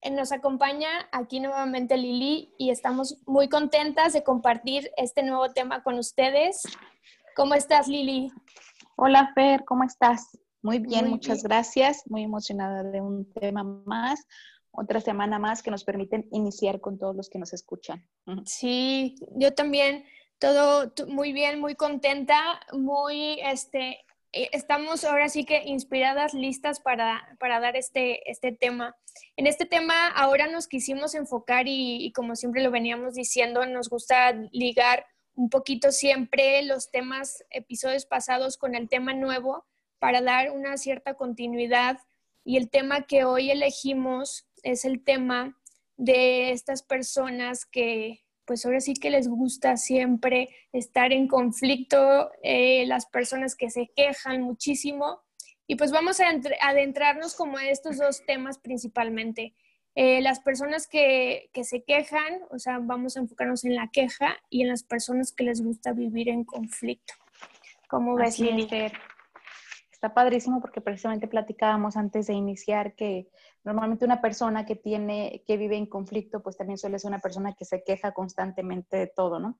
Eh, nos acompaña aquí nuevamente Lili y estamos muy contentas de compartir este nuevo tema con ustedes. ¿Cómo estás, Lili? Hola, Fer, ¿cómo estás? Muy bien, muchas gracias. Muy emocionada de un tema más, otra semana más que nos permiten iniciar con todos los que nos escuchan. Sí, yo también, todo muy bien, muy contenta, muy este, estamos ahora sí que inspiradas, listas para, dar este, este tema. En este tema ahora nos quisimos enfocar y, como siempre lo veníamos diciendo, nos gusta ligar un poquito siempre los temas, episodios pasados con el tema nuevo para dar una cierta continuidad. Y el tema que hoy elegimos es el tema de estas personas que, pues ahora sí que les gusta siempre estar en conflicto, eh, las personas que se quejan muchísimo. Y pues vamos a adentrarnos como a estos dos temas principalmente. Eh, las personas que, que, se quejan, o sea, vamos a enfocarnos en la queja y en las personas que les gusta vivir en conflicto. ¿Cómo ves, Lili? Está padrísimo porque precisamente platicábamos antes de iniciar que normalmente una persona que tiene, que vive en conflicto, pues también suele ser una persona que se queja constantemente de todo, ¿no?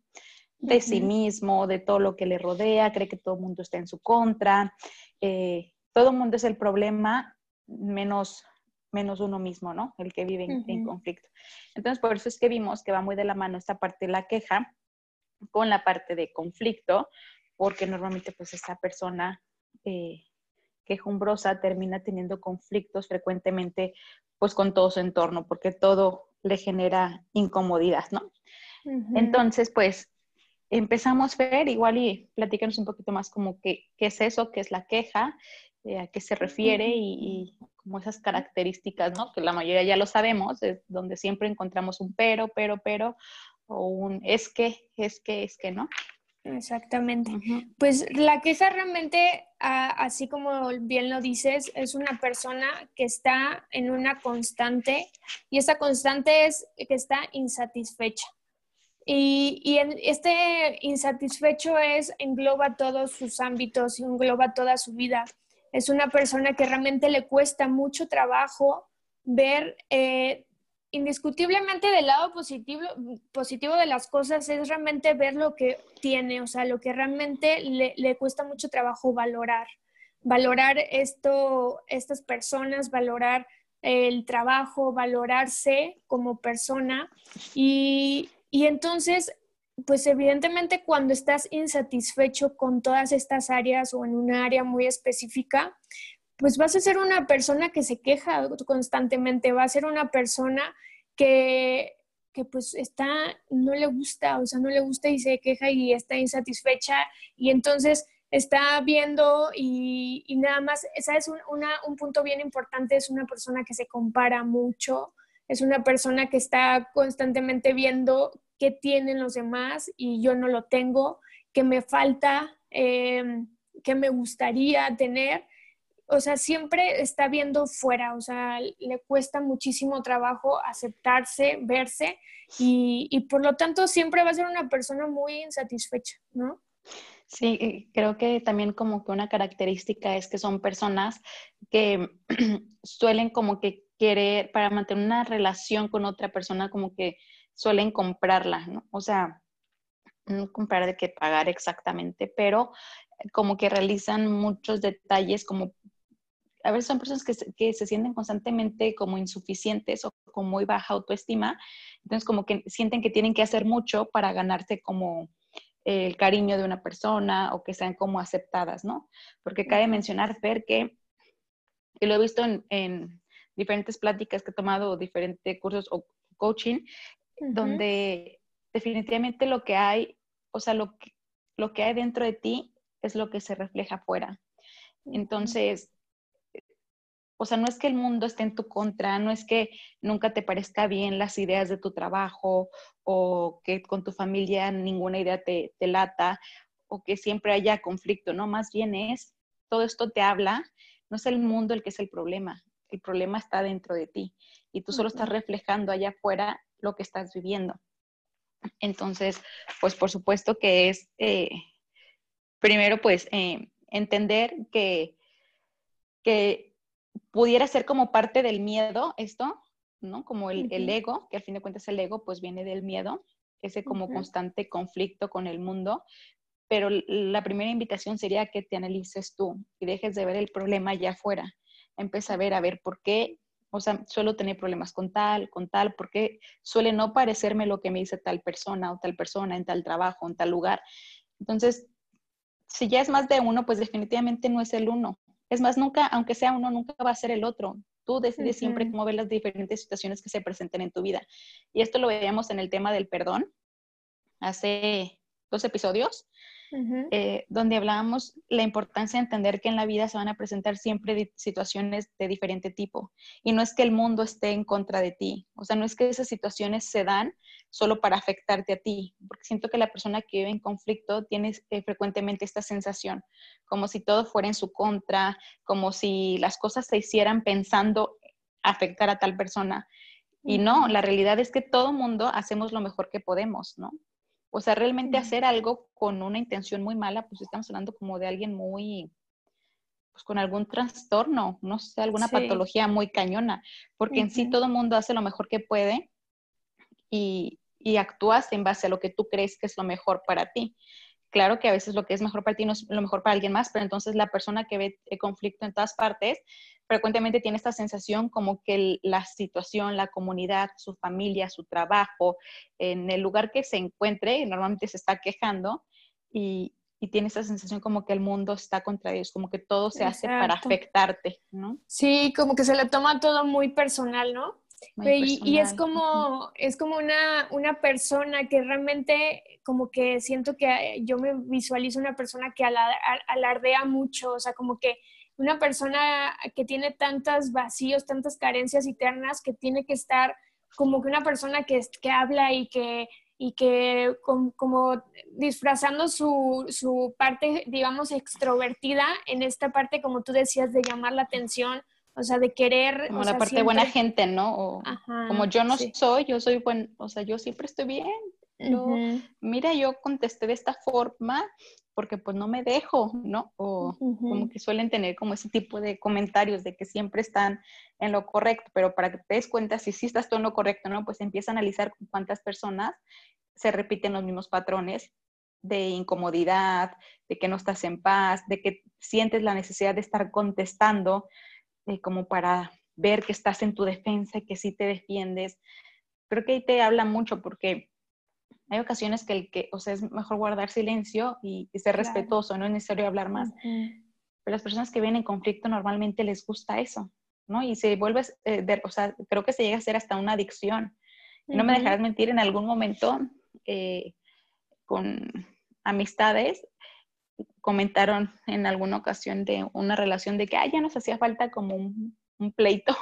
De sí mismo, de todo lo que le rodea, cree que todo el mundo está en su contra, eh, todo el mundo es el problema menos menos uno mismo, ¿no? El que vive en, conflicto. Entonces, por eso es que vimos que va muy de la mano esta parte de la queja con la parte de conflicto, porque normalmente pues esa persona eh, quejumbrosa termina teniendo conflictos frecuentemente pues con todo su entorno, porque todo le genera incomodidad, ¿no? Entonces, pues empezamos a ver, igual y platícanos un poquito más como qué es eso, qué es la queja, eh, a qué se refiere y, y, como esas características, ¿no? Que la mayoría ya lo sabemos, es donde siempre encontramos un pero, pero, pero, o un es que, es que, es que, ¿no? Exactamente. Pues la queja realmente, así como bien lo dices, es una persona que está en una constante y esa constante es que está insatisfecha. Y, y este insatisfecho es, engloba todos sus ámbitos y engloba toda su vida. Es una persona que realmente le cuesta mucho trabajo ver eh, indiscutiblemente del lado positivo, positivo de las cosas es realmente ver lo que tiene, o sea, lo que realmente le, cuesta mucho trabajo valorar. Valorar esto, estas personas, valorar el trabajo, valorarse como persona. Y, y entonces, pues evidentemente cuando estás insatisfecho con todas estas áreas o en una área muy específica, pues vas a ser una persona que se queja constantemente, va a ser una persona que, que pues está, no le gusta, o sea, no le gusta y se queja y está insatisfecha y entonces está viendo y, nada más, ¿sabes? Un, una, un punto bien importante es una persona que se compara mucho, es una persona que está constantemente viendo qué tienen los demás y yo no lo tengo, que me falta, eh, que me gustaría tener o sea, siempre está viendo fuera, o sea, le cuesta muchísimo trabajo aceptarse, verse y, por lo tanto siempre va a ser una persona muy insatisfecha, ¿no? Sí, creo que también como que una característica es que son personas que suelen como que querer, para mantener una relación con otra persona, como que suelen comprarla, ¿no? O sea, no comprar de qué pagar exactamente, pero como que realizan muchos detalles como a veces son personas que se, que se sienten constantemente como insuficientes o con muy baja autoestima, entonces como que sienten que tienen que hacer mucho para ganarse como el cariño de una persona o que sean como aceptadas, ¿no? Porque cabe mencionar, Fer, que, que lo he visto en, diferentes pláticas que he tomado, diferentes cursos o coaching, donde definitivamente lo que hay, o sea, lo que, lo que hay dentro de ti es lo que se refleja afuera. Entonces, o sea, no es que el mundo esté en tu contra, no es que nunca te parezca bien las ideas de tu trabajo o que con tu familia ninguna idea te, te lata o que siempre haya conflicto, ¿no? Más bien es, todo esto te habla, no es el mundo el que es el problema, el problema está dentro de ti y tú solo estás reflejando allá afuera lo que estás viviendo. Entonces, pues por supuesto que es, eh, primero pues, eh, entender que, que pudiera ser como parte del miedo esto, ¿no? Como el, el, ego, que al fin de cuentas el ego pues viene del miedo, ese como constante conflicto con el mundo, pero la primera invitación sería que te analices tú y dejes de ver el problema allá afuera. Empieza a ver, a ver por qué, o sea, suelo tener problemas con tal, con tal, porque suele no parecerme lo que me dice tal persona o tal persona en tal trabajo, en tal lugar. Entonces, si ya es más de uno, pues definitivamente no es el uno. Es más, nunca, aunque sea uno, nunca va a ser el otro. Tú decides siempre cómo ver las diferentes situaciones que se presenten en tu vida. Y esto lo veíamos en el tema del perdón hace dos episodios, eh, donde hablábamos la importancia de entender que en la vida se van a presentar siempre situaciones de diferente tipo. Y no es que el mundo esté en contra de ti, o sea, no es que esas situaciones se dan solo para afectarte a ti, porque siento que la persona que vive en conflicto tiene eh, frecuentemente esta sensación, como si todo fuera en su contra, como si las cosas se hicieran pensando afectar a tal persona. Y no, la realidad es que todo mundo hacemos lo mejor que podemos, ¿no? O sea, realmente hacer algo con una intención muy mala, pues estamos hablando como de alguien muy, pues con algún trastorno, no sé, alguna patología muy cañona, porque en sí todo el mundo hace lo mejor que puede y, y actúas en base a lo que tú crees que es lo mejor para ti. Claro que a veces lo que es mejor para ti no es lo mejor para alguien más, pero entonces la persona que ve el conflicto en todas partes frecuentemente tiene esta sensación como que la situación, la comunidad, su familia, su trabajo, en el lugar que se encuentre, normalmente se está quejando y, tiene esa sensación como que el mundo está contra ellos, como que todo se hace para afectarte, ¿no? Sí, como que se le toma todo muy personal, ¿no? Y, es como, es como una, una, persona que realmente, como que siento que yo me visualizo una persona que alardea mucho, o sea, como que una persona que tiene tantos vacíos, tantas carencias internas, que tiene que estar como que una persona que, que habla y que, y que como, disfrazando su, su, parte, digamos, extrovertida en esta parte, como tú decías, de llamar la atención, o sea, de querer... Como la parte buena gente, ¿no? O, como yo no soy, yo soy buen, o sea, yo siempre estoy bien. Mira, yo contesté de esta forma porque pues no me dejo, ¿no? O como que suelen tener como ese tipo de comentarios de que siempre están en lo correcto, pero para que te des cuenta si sí estás tú en lo correcto, ¿no? Pues empieza a analizar cuántas personas se repiten los mismos patrones de incomodidad, de que no estás en paz, de que sientes la necesidad de estar contestando eh, como para ver que estás en tu defensa y que sí te defiendes. Creo que ahí te habla mucho porque hay ocasiones que el que, o sea, es mejor guardar silencio y, ser respetuoso, no es necesario hablar más. Pero las personas que vienen en conflicto normalmente les gusta eso, ¿no? Y se vuelve, eh, o sea, creo que se llega a ser hasta una adicción. No me dejarás mentir, en algún momento eh, con amistades comentaron en alguna ocasión de una relación de que, ay, ya nos hacía falta como un, un pleito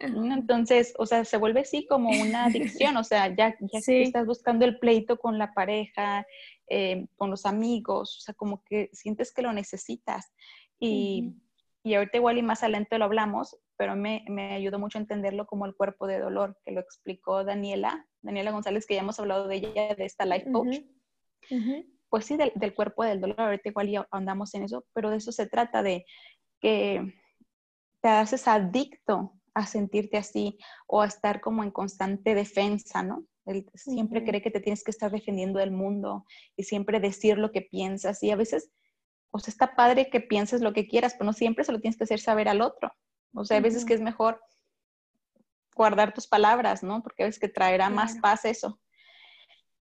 entonces, o sea, se vuelve así como una adicción, o sea, ya, ya estás buscando el pleito con la pareja, eh, con los amigos, o sea, como que sientes que lo necesitas. Y, y ahorita igual y más adelante lo hablamos, pero me, me, ayudó mucho a entenderlo como el cuerpo de dolor, que lo explicó Daniela, Daniela González, que ya hemos hablado de ella, de esta life coach. Pues sí, del, del, cuerpo del dolor, ahorita igual ya andamos en eso, pero de eso se trata, de que te haces adicto a sentirte así o a estar como en constante defensa, ¿no? Él siempre cree que te tienes que estar defendiendo del mundo y siempre decir lo que piensas y a veces, o sea, está padre que pienses lo que quieras, pero no siempre se lo tienes que hacer saber al otro. O sea, a veces que es mejor guardar tus palabras, ¿no? Porque a veces que traerá más paz eso.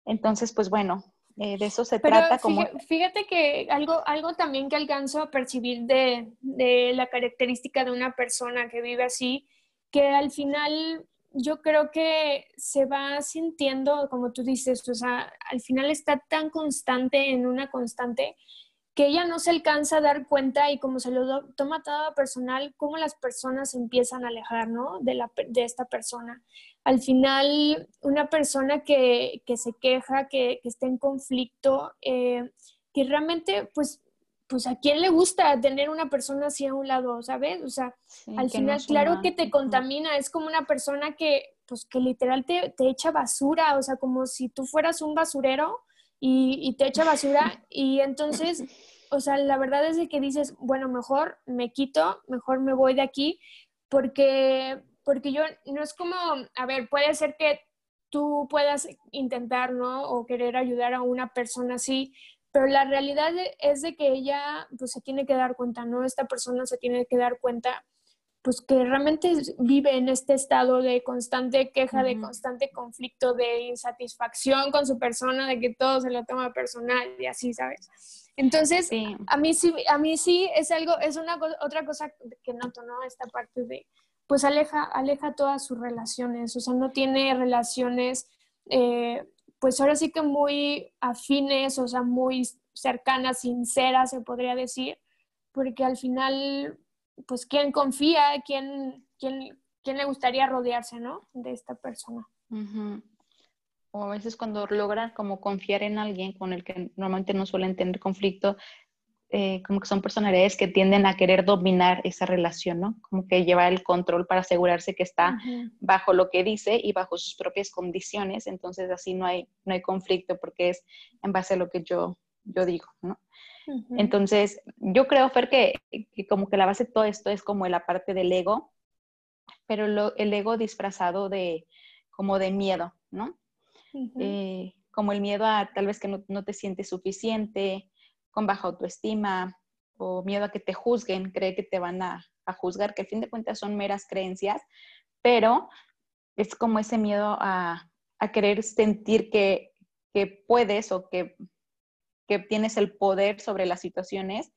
Entonces, pues bueno, eh, de eso se trata. Como... Fíjate que algo, algo también que alcanzo a percibir de, de la característica de una persona que vive así que al final yo creo que se va sintiendo, como tú dices, o sea, al final está tan constante en una constante que ella no se alcanza a dar cuenta y como se lo toma todo personal, cómo las personas empiezan a alejar, ¿no? De, la, de esta persona. Al final, una persona que, que se queja, que, que, está en conflicto, eh, que realmente, pues, pues a quién le gusta tener una persona así a un lado, ¿sabes? O sea, al final, claro que te contamina, es como una persona que, pues, que literal te, te echa basura, o sea, como si tú fueras un basurero y, te echa basura y entonces, o sea, la verdad es de que dices, bueno, mejor me quito, mejor me voy de aquí, porque, porque yo no es como, a ver, puede ser que tú puedas intentar, ¿no? O querer ayudar a una persona así, pero la realidad es de que ella, pues se tiene que dar cuenta, ¿no? Esta persona se tiene que dar cuenta pues que realmente vive en este estado de constante queja, de constante conflicto, de insatisfacción con su persona, de que todo se lo toma personal y así, ¿sabes? Entonces, a mí sí, a mí sí es algo, es una otra cosa que noto, ¿no? Esta parte de, pues aleja, aleja todas sus relaciones, o sea, no tiene relaciones, eh, pues ahora sí que muy afines, o sea, muy cercanas, sinceras, se podría decir, porque al final pues quién confía, quién, quién, quién le gustaría rodearse, ¿no? De esta persona. O a veces cuando logran como confiar en alguien con el que normalmente no suelen tener conflicto, eh, como que son personalidades que tienden a querer dominar esa relación, ¿no? Como que llevar el control para asegurarse que está bajo lo que dice y bajo sus propias condiciones, entonces así no hay, no hay conflicto porque es en base a lo que yo, yo digo, ¿no? Entonces, yo creo, Fer, que, como que la base de todo esto es como la parte del ego, pero el ego disfrazado de como de miedo, ¿no? Eh, como el miedo a tal vez que no, te sientes suficiente, con baja autoestima, o miedo a que te juzguen, cree que te van a, juzgar, que al fin de cuentas son meras creencias, pero es como ese miedo a, querer sentir que, que puedes o que que tienes el poder sobre las situaciones,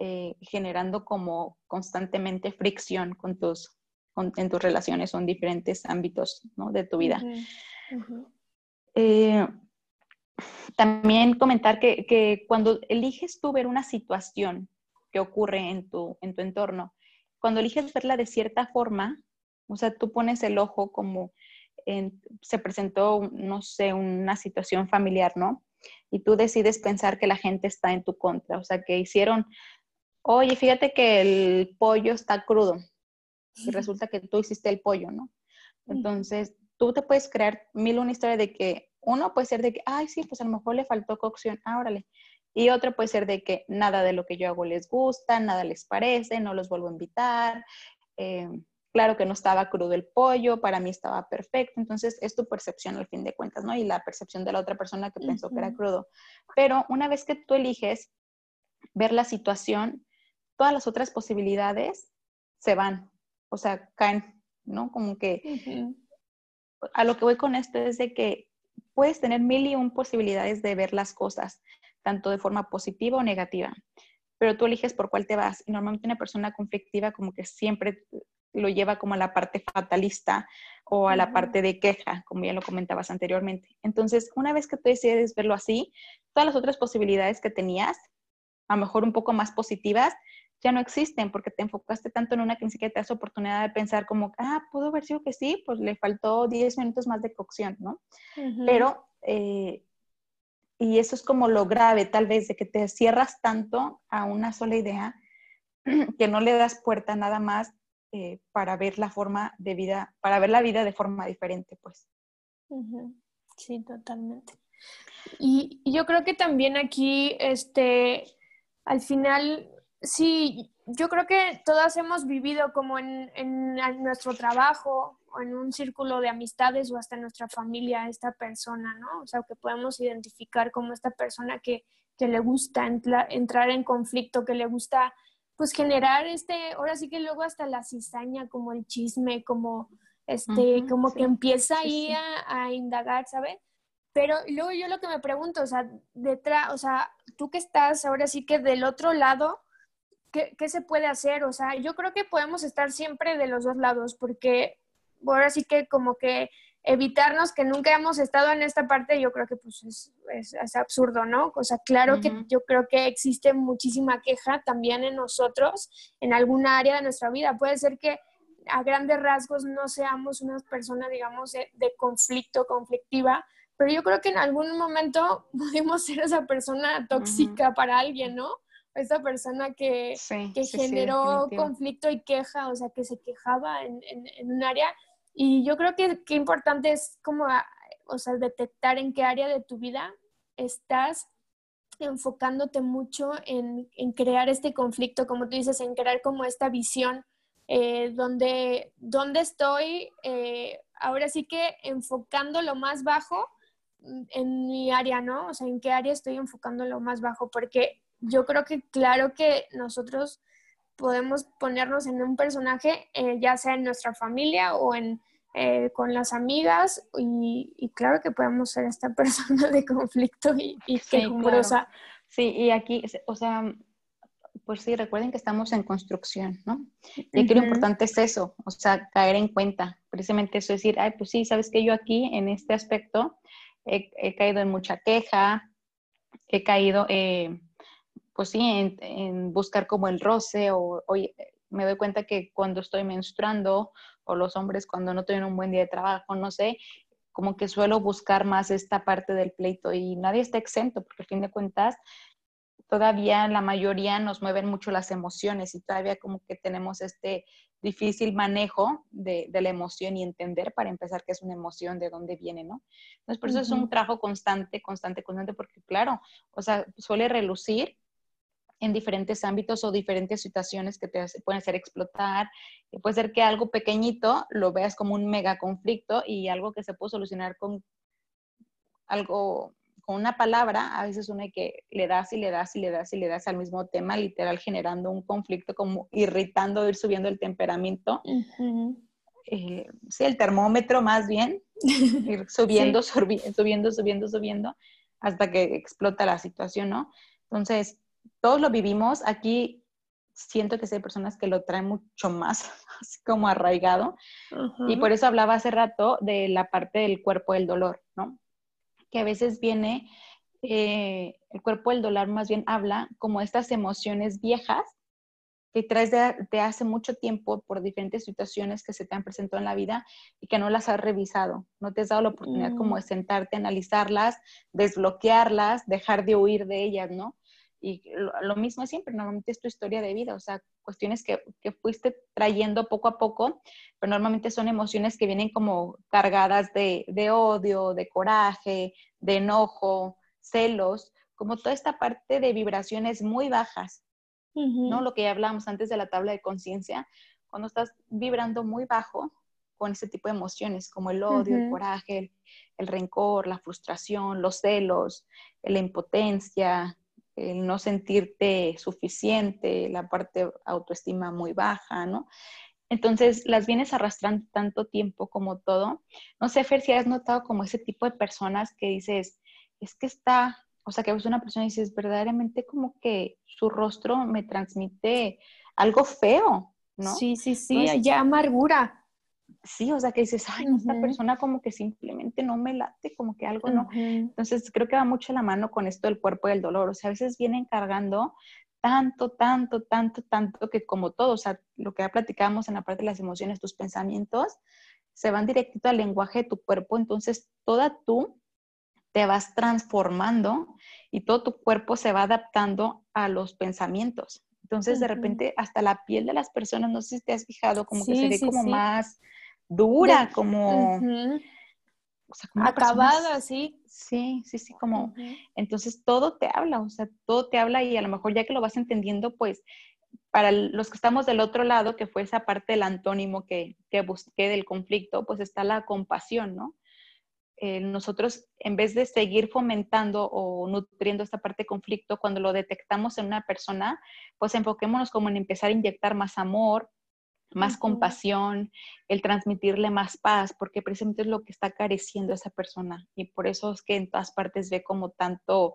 eh, generando como constantemente fricción con tus, en tus relaciones o en diferentes ámbitos de tu vida. Eh, también comentar que, cuando eliges tú ver una situación que ocurre en tu, en tu entorno, cuando eliges verla de cierta forma, o sea, tú pones el ojo como se presentó, no sé, una situación familiar, ¿no? Y tú decides pensar que la gente está en tu contra, o sea, que hicieron, oye, fíjate que el pollo está crudo y resulta que tú hiciste el pollo, ¿no? Entonces, tú te puedes crear mil una historia de que uno puede ser de que, ay, sí, pues a lo mejor le faltó cocción, ah, órale. Y otro puede ser de que nada de lo que yo hago les gusta, nada les parece, no los vuelvo a invitar. Eh, Claro que no estaba crudo el pollo, para mí estaba perfecto, entonces es tu percepción al fin de cuentas, ¿no? Y la percepción de la otra persona que pensó que era crudo. Pero una vez que tú eliges ver la situación, todas las otras posibilidades se van, o sea, caen, ¿no? Como que a lo que voy con esto es de que puedes tener mil y un posibilidades de ver las cosas, tanto de forma positiva o negativa, pero tú eliges por cuál te vas. Y normalmente una persona conflictiva como que siempre lo lleva como a la parte fatalista o a la parte de queja, como ya lo comentabas anteriormente. Entonces, una vez que tú decides verlo así, todas las otras posibilidades que tenías, a lo mejor un poco más positivas, ya no existen porque te enfocaste tanto en una que ni siquiera te das oportunidad de pensar como, ah, pudo haber sido que sí, pues le faltó 10 minutos más de cocción, ¿no? Pero, eh, y eso es como lo grave tal vez de que te cierras tanto a una sola idea que no le das puerta nada más eh, para ver la forma de vida, para ver la vida de forma diferente, pues. Sí, totalmente. Y, yo creo que también aquí, este, al final, sí, yo creo que todas hemos vivido como en, en, nuestro trabajo o en un círculo de amistades o hasta en nuestra familia esta persona, ¿no? O sea, que podemos identificar como esta persona que, que le gusta entrar en conflicto, que le gusta pues generar este, ahora sí que luego hasta la cizaña, como el chisme, como este, como que empieza ahí A, indagar, ¿sabes? Pero luego yo lo que me pregunto, o sea, detrás, o sea, tú que estás ahora sí que del otro lado, ¿qué, ¿qué, se puede hacer? O sea, yo creo que podemos estar siempre de los dos lados, porque ahora sí que como que evitarnos que nunca hemos estado en esta parte, yo creo que pues es, es, absurdo, ¿no? O sea, claro que yo creo que existe muchísima queja también en nosotros, en alguna área de nuestra vida. Puede ser que a grandes rasgos no seamos una persona, digamos, de, conflicto, conflictiva, pero yo creo que en algún momento pudimos ser esa persona tóxica para alguien, ¿no? Esa persona que, que generó conflicto y queja, o sea, que se quejaba en, en, en un área y yo creo que qué importante es como, o sea, detectar en qué área de tu vida estás enfocándote mucho en, en crear este conflicto, como tú dices, en crear como esta visión eh, donde, donde estoy, eh, ahora sí que enfocando lo más bajo en mi área, ¿no? O sea, en qué área estoy enfocando lo más bajo, porque yo creo que claro que nosotros podemos ponernos en un personaje, eh, ya sea en nuestra familia o en, eh, con las amigas, y, claro que podemos ser esta persona de conflicto y, y sí, Sí, y aquí, o sea, pues sí, recuerden que estamos en construcción, ¿no? Y aquí lo importante es eso, o sea, caer en cuenta, precisamente eso, decir, ay, pues sí, sabes que yo aquí en este aspecto he, caído en mucha queja, he caído... Eh, pues sí, en, buscar como el roce o, me doy cuenta que cuando estoy menstruando o los hombres cuando no tienen un buen día de trabajo, no sé, como que suelo buscar más esta parte del pleito y nadie está exento porque a fin de cuentas todavía la mayoría nos mueven mucho las emociones y todavía como que tenemos este difícil manejo de, la emoción y entender para empezar qué es una emoción, de dónde viene, ¿no? Entonces, por eso es un trabajo constante, constante, constante, porque claro, o sea, suele relucir en diferentes ámbitos o diferentes situaciones que te pueden hacer explotar. puede ser que algo pequeñito lo veas como un mega conflicto y algo que se puede solucionar con algo, con una palabra, a veces uno que le das y le das y le das y le das al mismo tema, literal generando un conflicto, como irritando, ir subiendo el temperamento. Eh, sí, el termómetro más bien, ir subiendo, subiendo, subiendo, subiendo, hasta que explota la situación, ¿no? Entonces, todos lo vivimos. Aquí siento que hay personas que lo traen mucho más, así como arraigado. Y por eso hablaba hace rato de la parte del cuerpo del dolor, ¿no? Que a veces viene, eh, el cuerpo del dolor más bien habla como estas emociones viejas que traes de, hace mucho tiempo por diferentes situaciones que se te han presentado en la vida y que no las has revisado. No te has dado la oportunidad como mm. de sentarte, analizarlas, desbloquearlas, dejar de huir de ellas, ¿no? Y lo, mismo es siempre, normalmente es tu historia de vida, o sea, cuestiones que, que, fuiste trayendo poco a poco, pero normalmente son emociones que vienen como cargadas de, de odio, de coraje, de enojo, celos, como toda esta parte de vibraciones muy bajas, ¿no? Lo que ya hablábamos antes de la tabla de conciencia, cuando estás vibrando muy bajo con ese tipo de emociones, como el odio, el coraje, el, el rencor, la frustración, los celos, la impotencia, el no sentirte suficiente, la parte autoestima muy baja, ¿no? Entonces las vienes arrastrando tanto tiempo como todo. No sé, Fer, si has notado como ese tipo de personas que dices, es que está, o sea, que ves una persona y dices, verdaderamente como que su rostro me transmite algo feo, ¿no? Sí, sí, sí, ya amargura sí, o sea, que dices, ay, esta persona como que simplemente no me late, como que algo no. Entonces, creo que va mucho la mano con esto del cuerpo y del dolor. O sea, a veces vienen cargando tanto, tanto, tanto, tanto que como todo, o sea, lo que ya platicábamos en la parte de las emociones, tus pensamientos, se van directito al lenguaje de tu cuerpo. Entonces, toda tú te vas transformando y todo tu cuerpo se va adaptando a los pensamientos. Entonces, de repente, hasta la piel de las personas, no sé si te has fijado, como que se ve como más dura, como... Acabada, sí. Sí, sí, sí, como... Entonces todo te habla, o sea, todo te habla y a lo mejor ya que lo vas entendiendo, pues para los que estamos del otro lado, que fue esa parte del antónimo que, que busqué del conflicto, pues está la compasión, ¿no? Eh, nosotros, en vez de seguir fomentando o nutriendo esta parte de conflicto, cuando lo detectamos en una persona, pues enfoquémonos como en empezar a inyectar más amor, más compasión, el transmitirle más paz, porque precisamente es lo que está careciendo esa persona. Y por eso es que en todas partes ve como tanto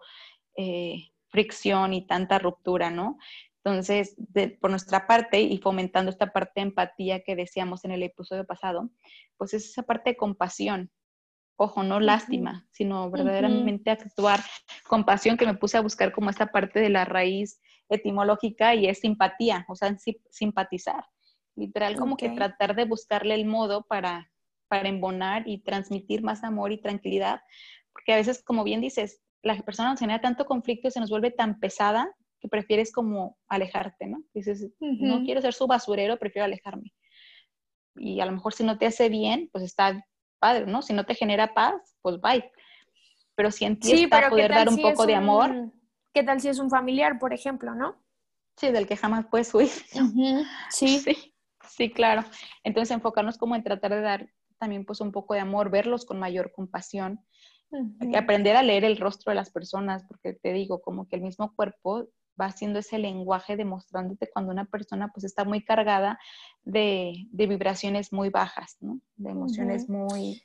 eh, fricción y tanta ruptura, ¿no? Entonces, por nuestra parte y fomentando esta parte de empatía que decíamos en el episodio pasado, pues es esa parte de compasión, Ojo, no lástima, sino verdaderamente actuar con pasión, que me puse a buscar como esta parte de la raíz etimológica y es simpatía, o sea, simpatizar. Literal, como que tratar de buscarle el modo para, para embonar y transmitir más amor y tranquilidad, porque a veces, como bien dices, la persona nos genera tanto conflicto y se nos vuelve tan pesada que prefieres como alejarte, ¿no? Dices, no quiero ser su basurero, prefiero alejarme. Y a lo mejor si no te hace bien, pues está padre, ¿no? Si no te genera paz, pues bye. Pero si en ti poder dar un poco de amor. ¿Qué tal si es un familiar, por ejemplo, no? Sí, del que jamás puedes huir. sí. sí. Sí, claro. Entonces enfocarnos como en tratar de dar también pues un poco de amor, verlos con mayor compasión, aprender a leer el rostro de las personas, porque te digo, como que el mismo cuerpo va haciendo ese lenguaje demostrándote cuando una persona pues está muy cargada de, vibraciones muy bajas, ¿no? De emociones muy...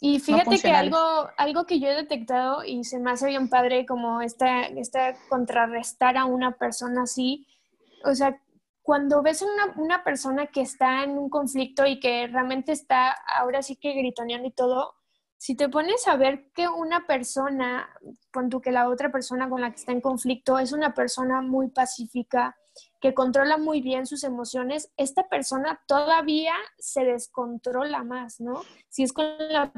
Y fíjate que algo, algo que yo he detectado y se me hace bien padre como esta, esta contrarrestar a una persona así, o sea, cuando ves una, una persona que está en un conflicto y que realmente está ahora sí que gritoneando y todo, si te pones a ver que una persona, cuando que la otra persona con la que está en conflicto es una persona muy pacífica, que controla muy bien sus emociones, esta persona todavía se descontrola más, ¿no? Si es con la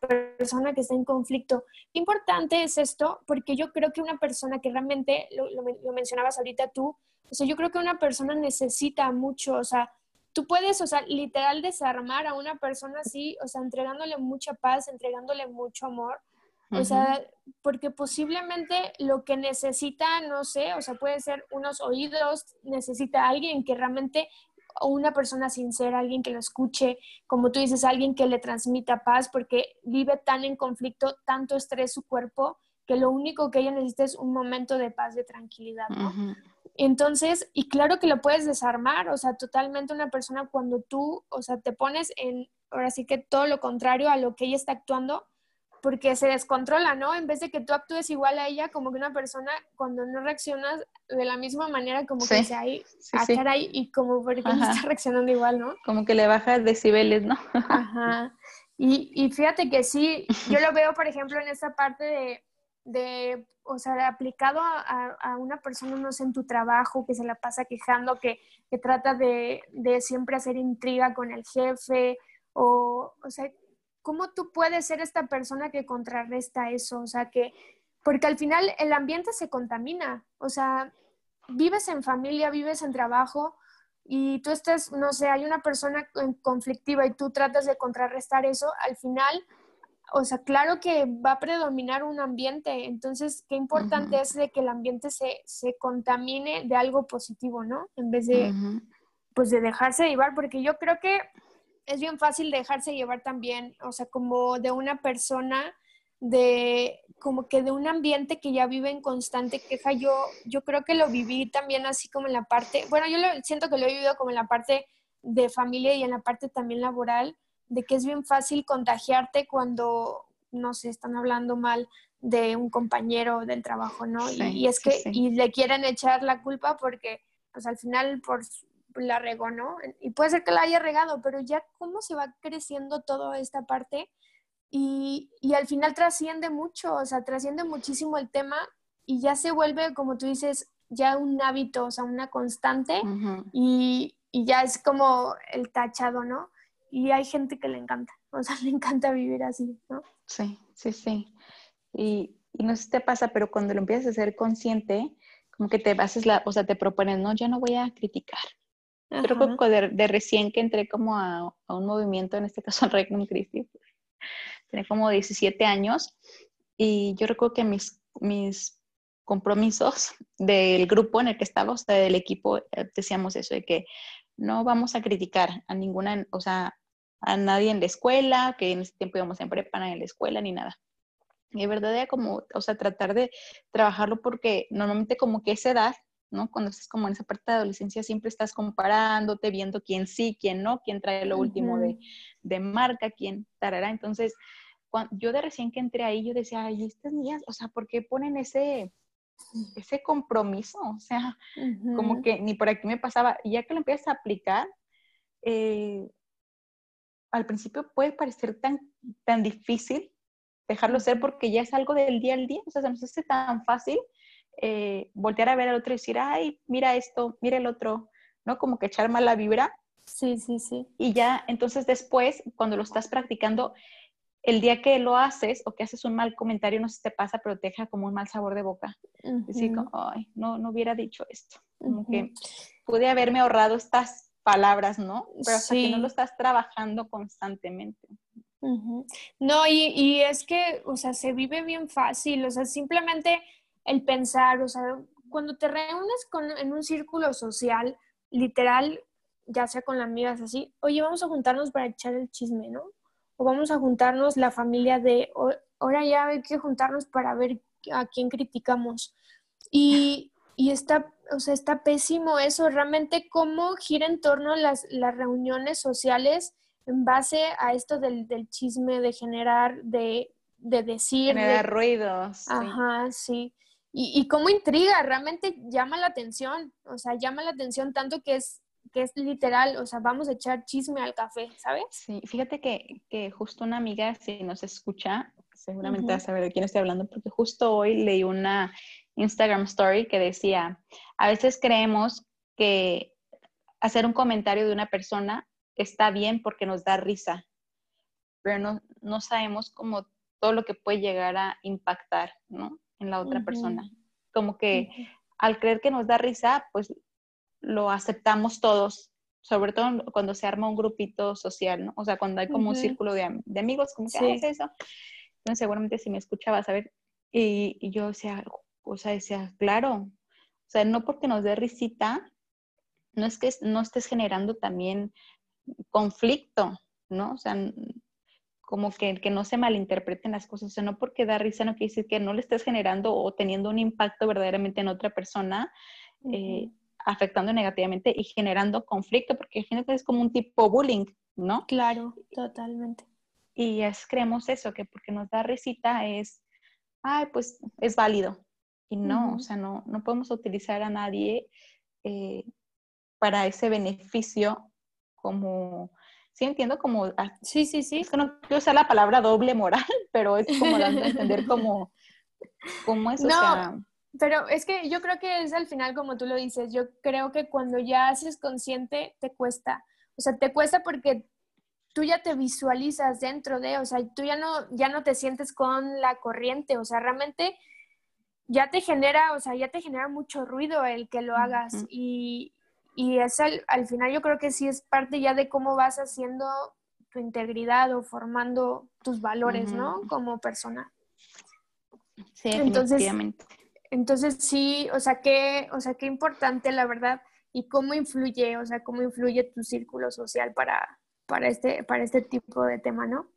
persona que está en conflicto. Importante es esto, porque yo creo que una persona que realmente, lo, lo mencionabas ahorita tú, o sea, yo creo que una persona necesita mucho, o sea, tú puedes, o sea, literal desarmar a una persona así, o sea, entregándole mucha paz, entregándole mucho amor. O sea, porque posiblemente lo que necesita, no sé, o sea, puede ser unos oídos, necesita alguien que realmente, una persona sincera, alguien que lo escuche, como tú dices, alguien que le transmita paz, porque vive tan en conflicto, tanto estrés su cuerpo, que lo único que ella necesita es un momento de paz, de tranquilidad, ¿no? Entonces, y claro que lo puedes desarmar, o sea, totalmente una persona cuando tú, o sea, te pones en, ahora sí que todo lo contrario a lo que ella está actuando, porque se descontrola, ¿no? En vez de que tú actúes igual a ella, como que una persona cuando no reaccionas de la misma manera, como que se ahí, sí, ah, caray, y como porque no está reaccionando igual, ¿no? Como que le baja decibeles, ¿no? Ajá. Y, y fíjate que sí, yo lo veo, por ejemplo, en esta parte de, de, o sea, aplicado a, una persona, no sé, en tu trabajo, que se la pasa quejando, que, que trata de, de, siempre hacer intriga con el jefe, o, o sea, ¿cómo tú puedes ser esta persona que contrarresta eso? O sea, que, porque al final el ambiente se contamina, o sea, vives en familia, vives en trabajo, y tú estás, no sé, hay una persona conflictiva y tú tratas de contrarrestar eso, al final o sea, claro que va a predominar un ambiente, entonces qué importante es de que el ambiente se, se, contamine de algo positivo, ¿no? En vez de, pues, de dejarse llevar, porque yo creo que es bien fácil dejarse llevar también, o sea, como de una persona, de como que de un ambiente que ya vive en constante queja, yo, yo creo que lo viví también así como en la parte, bueno, yo lo, siento que lo he vivido como en la parte de familia y en la parte también laboral, de que es bien fácil contagiarte cuando, no se están hablando mal de un compañero del trabajo, ¿no? y, es que, y le quieren echar la culpa porque, pues al final, por la regó, ¿no? Y puede ser que la haya regado, pero ya cómo se va creciendo toda esta parte y, y al final trasciende mucho, o sea, trasciende muchísimo el tema y ya se vuelve, como tú dices, ya un hábito, o sea, una constante y, y ya es como el tachado, ¿no? y hay gente que le encanta, o sea, le encanta vivir así, ¿no? Sí, sí, sí. Y, y no sé si te pasa, pero cuando lo empiezas a ser consciente, como que te haces la, o sea, te propones, no, yo no voy a criticar. Creo que de, de, recién que entré como a, a, un movimiento, en este caso al Regnum Christi, tenía como 17 años y yo recuerdo que mis, mis compromisos del grupo en el que estaba, o sea, del equipo, eh, decíamos eso, de que no vamos a criticar a ninguna, o sea, a nadie en la escuela, que en ese tiempo íbamos en prepa, en la escuela, ni nada. Y de verdad era como, o sea, tratar de trabajarlo porque normalmente como que esa edad, ¿no? Cuando estás como en esa parte de adolescencia siempre estás comparándote, viendo quién sí, quién no, quién trae lo último de, de, marca, quién tarará. Entonces, cuando, yo de recién que entré ahí, yo decía, ay, estas niñas, o sea, ¿por qué ponen ese, ese compromiso? O sea, como que ni por aquí me pasaba. Y ya que lo empiezas a aplicar, eh, al principio puede parecer tan tan difícil dejarlo ser porque ya es algo del día al día, o sea, se nos hace tan fácil eh, voltear a ver al otro y decir, ay, mira esto, mira el otro, ¿no? Como que echar mala vibra. Sí, sí, sí. Y ya, entonces después, cuando lo estás practicando, el día que lo haces o que haces un mal comentario, no sé si te pasa, pero te deja como un mal sabor de boca. Decir, ay, no, no hubiera dicho esto. Como que pude haberme ahorrado estas palabras, ¿no? Pero hasta que no lo estás trabajando constantemente. No, y, y, es que, o sea, se vive bien fácil, o sea, simplemente el pensar, o sea, cuando te reúnes con, en un círculo social, literal, ya sea con las amigas así, oye, vamos a juntarnos para echar el chisme, ¿no? O vamos a juntarnos la familia de, ahora ya hay que juntarnos para ver a quién criticamos. Y, y está, o sea, está pésimo eso, realmente cómo gira en torno a las, las reuniones sociales en base a esto del, del chisme, de generar, de, de decir. Generar ruidos. Ajá, sí. Y, y cómo intriga, realmente llama la atención, o sea, llama la atención tanto que es que es literal, o sea, vamos a echar chisme al café, ¿sabes? Sí, fíjate que, que justo una amiga, si nos escucha, seguramente va a saber de quién estoy hablando, porque justo hoy leí una Instagram story que decía, a veces creemos que hacer un comentario de una persona está bien porque nos da risa, pero no, no sabemos cómo todo lo que puede llegar a impactar, ¿no? En la otra persona. Como que al creer que nos da risa, pues lo aceptamos todos, sobre todo cuando se arma un grupito social, ¿no? O sea, cuando hay como un círculo de, amigos, como que, ah, es eso. Entonces, seguramente si me escuchabas, a ver, y, y yo decía, o sea, decía, claro, o sea, no porque nos dé risita, no es que no estés generando también conflicto, ¿no? O sea, como que, que no se malinterpreten las cosas, o sea, no porque da risa no quiere decir que no le estés generando o teniendo un impacto verdaderamente en otra persona, eh, afectando negativamente y generando conflicto, porque al final es como un tipo bullying, ¿no? Claro, totalmente. Y es, creemos eso, que porque nos da risita es, ay, pues es válido. Y no, o sea, no, no podemos utilizar a nadie eh, para ese beneficio como, sí entiendo como, ah, sí, sí, sí. Es que no quiero usar la palabra doble moral, pero es como dando a entender como, cómo es, no, Pero es que yo creo que es al final como tú lo dices, yo creo que cuando ya haces consciente te cuesta, o sea, te cuesta porque tú ya te visualizas dentro de, o sea, tú ya no, ya no te sientes con la corriente, o sea, realmente ya te genera, o sea, ya te genera mucho ruido el que lo hagas y, y es al, al, final yo creo que sí es parte ya de cómo vas haciendo tu integridad o formando tus valores, ¿no? Como persona. Sí, entonces, entonces sí, o sea, qué, o sea, qué importante la verdad y cómo influye, o sea, cómo influye tu círculo social para, para, este, para este tipo de tema, ¿no?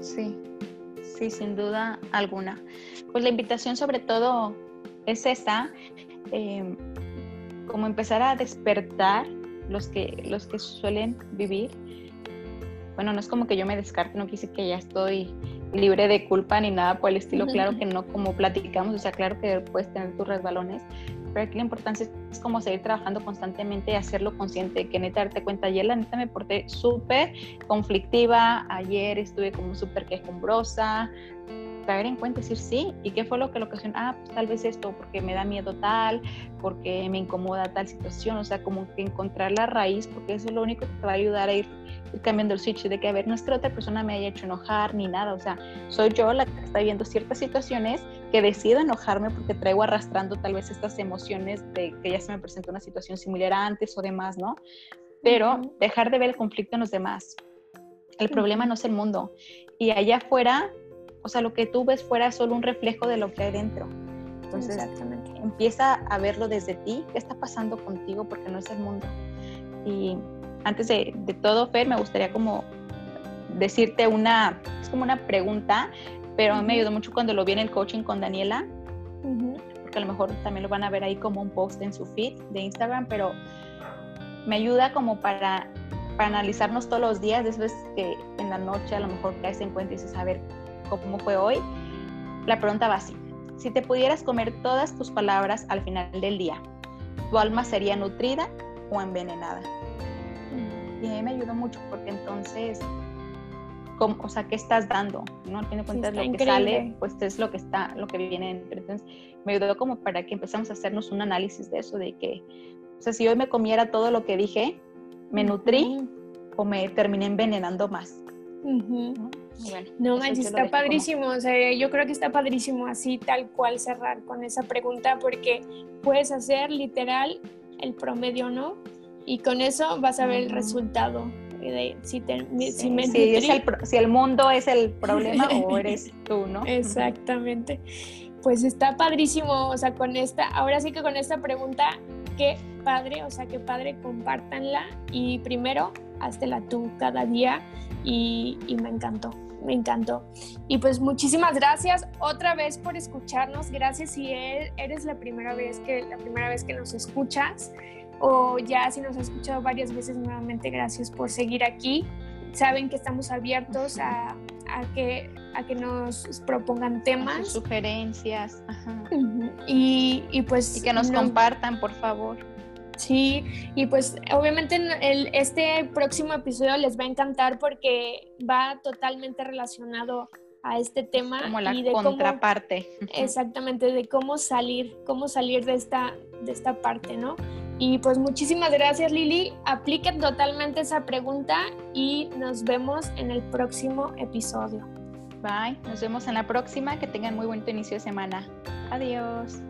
Sí, sí, sin duda alguna. Pues la invitación sobre todo es esa, em, como empezar a despertar los que, los que suelen vivir. Bueno, no es como que yo me descarte, no quise que ya estoy libre de culpa ni nada por el estilo, claro que no como platicamos, o sea, claro que puedes tener tus resbalones, pero aquí la importancia es como seguir trabajando constantemente y hacerlo consciente, que neta darte cuenta, ayer la neta me porté súper conflictiva, ayer estuve como súper quejumbrosa, caer en cuenta, decir sí, ¿y qué fue lo que lo ocasionó? Ah, pues tal vez esto, porque me da miedo tal, porque me incomoda tal situación, o sea, como que encontrar la raíz, porque eso es lo único que te va a ayudar a ir, cambiando el switch, de que, a ver, no es que la otra persona me haya hecho enojar ni nada, o sea, soy yo la que está viendo ciertas situaciones que decido enojarme porque traigo arrastrando tal vez estas emociones de que ya se me presentó una situación similar antes o demás, ¿no? Pero dejar de ver el conflicto en los demás. El problema no es el mundo. Y allá afuera o sea, lo que tú ves fuera es solo un reflejo de lo que hay dentro. Entonces, empieza a verlo desde ti, qué está pasando contigo, porque no es el mundo. Y antes de, todo, Fer, me gustaría como decirte una, es como una pregunta, pero me ayudó mucho cuando lo vi en el coaching con Daniela, porque a lo mejor también lo van a ver ahí como un post en su feed de Instagram, pero me ayuda como para, para analizarnos todos los días, después que en la noche a lo mejor caes en cuenta y dices, a ver, como fue hoy, la pregunta va así. Si te pudieras comer todas tus palabras al final del día, ¿tu alma sería nutrida o envenenada? y a mí me ayudó mucho porque entonces, ¿cómo, o sea, ¿qué estás dando? ¿No? Tiene cuenta de lo que sale, pues es lo que está, lo que viene. Entonces, me ayudó como para que empezamos a hacernos un análisis de eso, de que, o sea, si hoy me comiera todo lo que dije, me nutrí o me terminé envenenando más. no manches, está padrísimo. O sea, yo creo que está padrísimo así, tal cual cerrar con esa pregunta, porque puedes hacer literal el promedio, ¿no? Y con eso vas a ver el resultado. De, si, si, el, mundo es el problema o eres tú, ¿no? Exactamente. Pues está padrísimo, o sea, con esta, ahora sí que con esta pregunta, qué padre, o sea, qué padre, compártanla y primero, háztela tú cada día y, y me encantó me encantó. Y pues muchísimas gracias otra vez por escucharnos. Gracias si e-, eres la primera vez que la primera vez que nos escuchas o ya si nos has escuchado varias veces nuevamente gracias por seguir aquí. Saben que estamos abiertos a, a que a que nos propongan temas, sugerencias, Y, y, pues y que nos compartan, por favor. Sí, y pues obviamente el, este próximo episodio les va a encantar porque va totalmente relacionado a este tema. Como la contraparte. exactamente, de cómo salir, cómo salir de esta, de esta parte, ¿no? Y pues muchísimas gracias Lili, apliquen totalmente esa pregunta y nos vemos en el próximo episodio. Bye, nos vemos en la próxima, que tengan muy buen inicio de semana. Adiós.